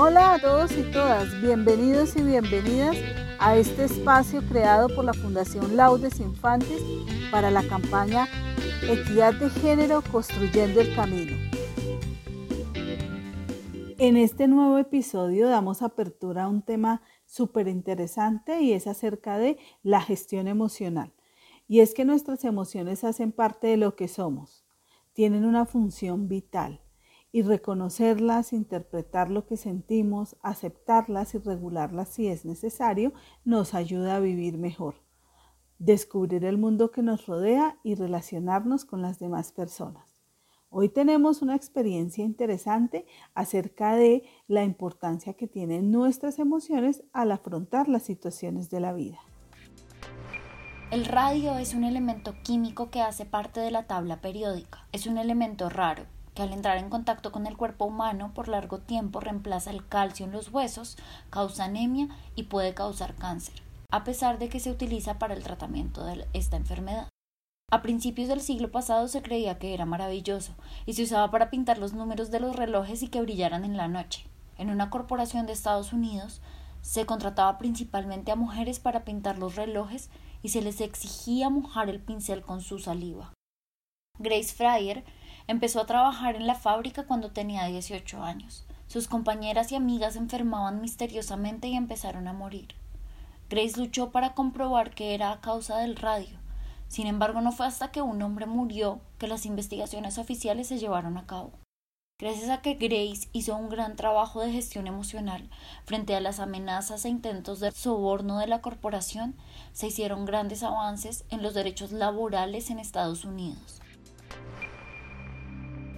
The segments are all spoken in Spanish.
Hola a todos y todas, bienvenidos y bienvenidas a este espacio creado por la Fundación Laudes Infantes para la campaña Equidad de Género Construyendo el Camino. En este nuevo episodio damos apertura a un tema súper interesante y es acerca de la gestión emocional. Y es que nuestras emociones hacen parte de lo que somos, tienen una función vital y reconocerlas, interpretar lo que sentimos, aceptarlas y regularlas si es necesario, nos ayuda a vivir mejor, descubrir el mundo que nos rodea y relacionarnos con las demás personas. Hoy tenemos una experiencia interesante acerca de la importancia que tienen nuestras emociones al afrontar las situaciones de la vida. El radio es un elemento químico que hace parte de la tabla periódica. Es un elemento raro, al entrar en contacto con el cuerpo humano por largo tiempo reemplaza el calcio en los huesos, causa anemia y puede causar cáncer, a pesar de que se utiliza para el tratamiento de esta enfermedad. A principios del siglo pasado se creía que era maravilloso y se usaba para pintar los números de los relojes y que brillaran en la noche. En una corporación de Estados Unidos se contrataba principalmente a mujeres para pintar los relojes y se les exigía mojar el pincel con su saliva. Grace Fryer Empezó a trabajar en la fábrica cuando tenía 18 años. Sus compañeras y amigas enfermaban misteriosamente y empezaron a morir. Grace luchó para comprobar que era a causa del radio. Sin embargo, no fue hasta que un hombre murió que las investigaciones oficiales se llevaron a cabo. Gracias a que Grace hizo un gran trabajo de gestión emocional frente a las amenazas e intentos de soborno de la corporación, se hicieron grandes avances en los derechos laborales en Estados Unidos.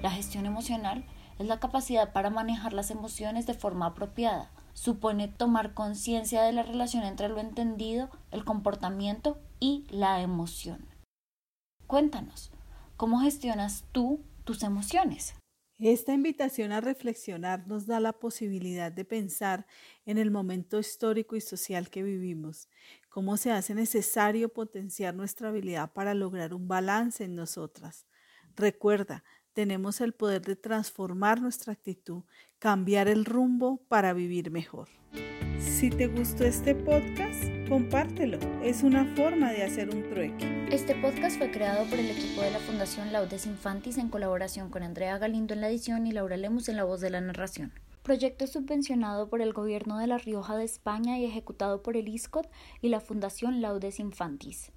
La gestión emocional es la capacidad para manejar las emociones de forma apropiada. Supone tomar conciencia de la relación entre lo entendido, el comportamiento y la emoción. Cuéntanos, ¿cómo gestionas tú tus emociones? Esta invitación a reflexionar nos da la posibilidad de pensar en el momento histórico y social que vivimos, cómo se hace necesario potenciar nuestra habilidad para lograr un balance en nosotras. Recuerda, tenemos el poder de transformar nuestra actitud, cambiar el rumbo para vivir mejor. Si te gustó este podcast, compártelo. Es una forma de hacer un trueque. Este podcast fue creado por el equipo de la Fundación Laudes Infantis en colaboración con Andrea Galindo en la edición y Laura Lemus en la voz de la narración. Proyecto subvencionado por el Gobierno de La Rioja de España y ejecutado por el ISCOT y la Fundación Laudes Infantis.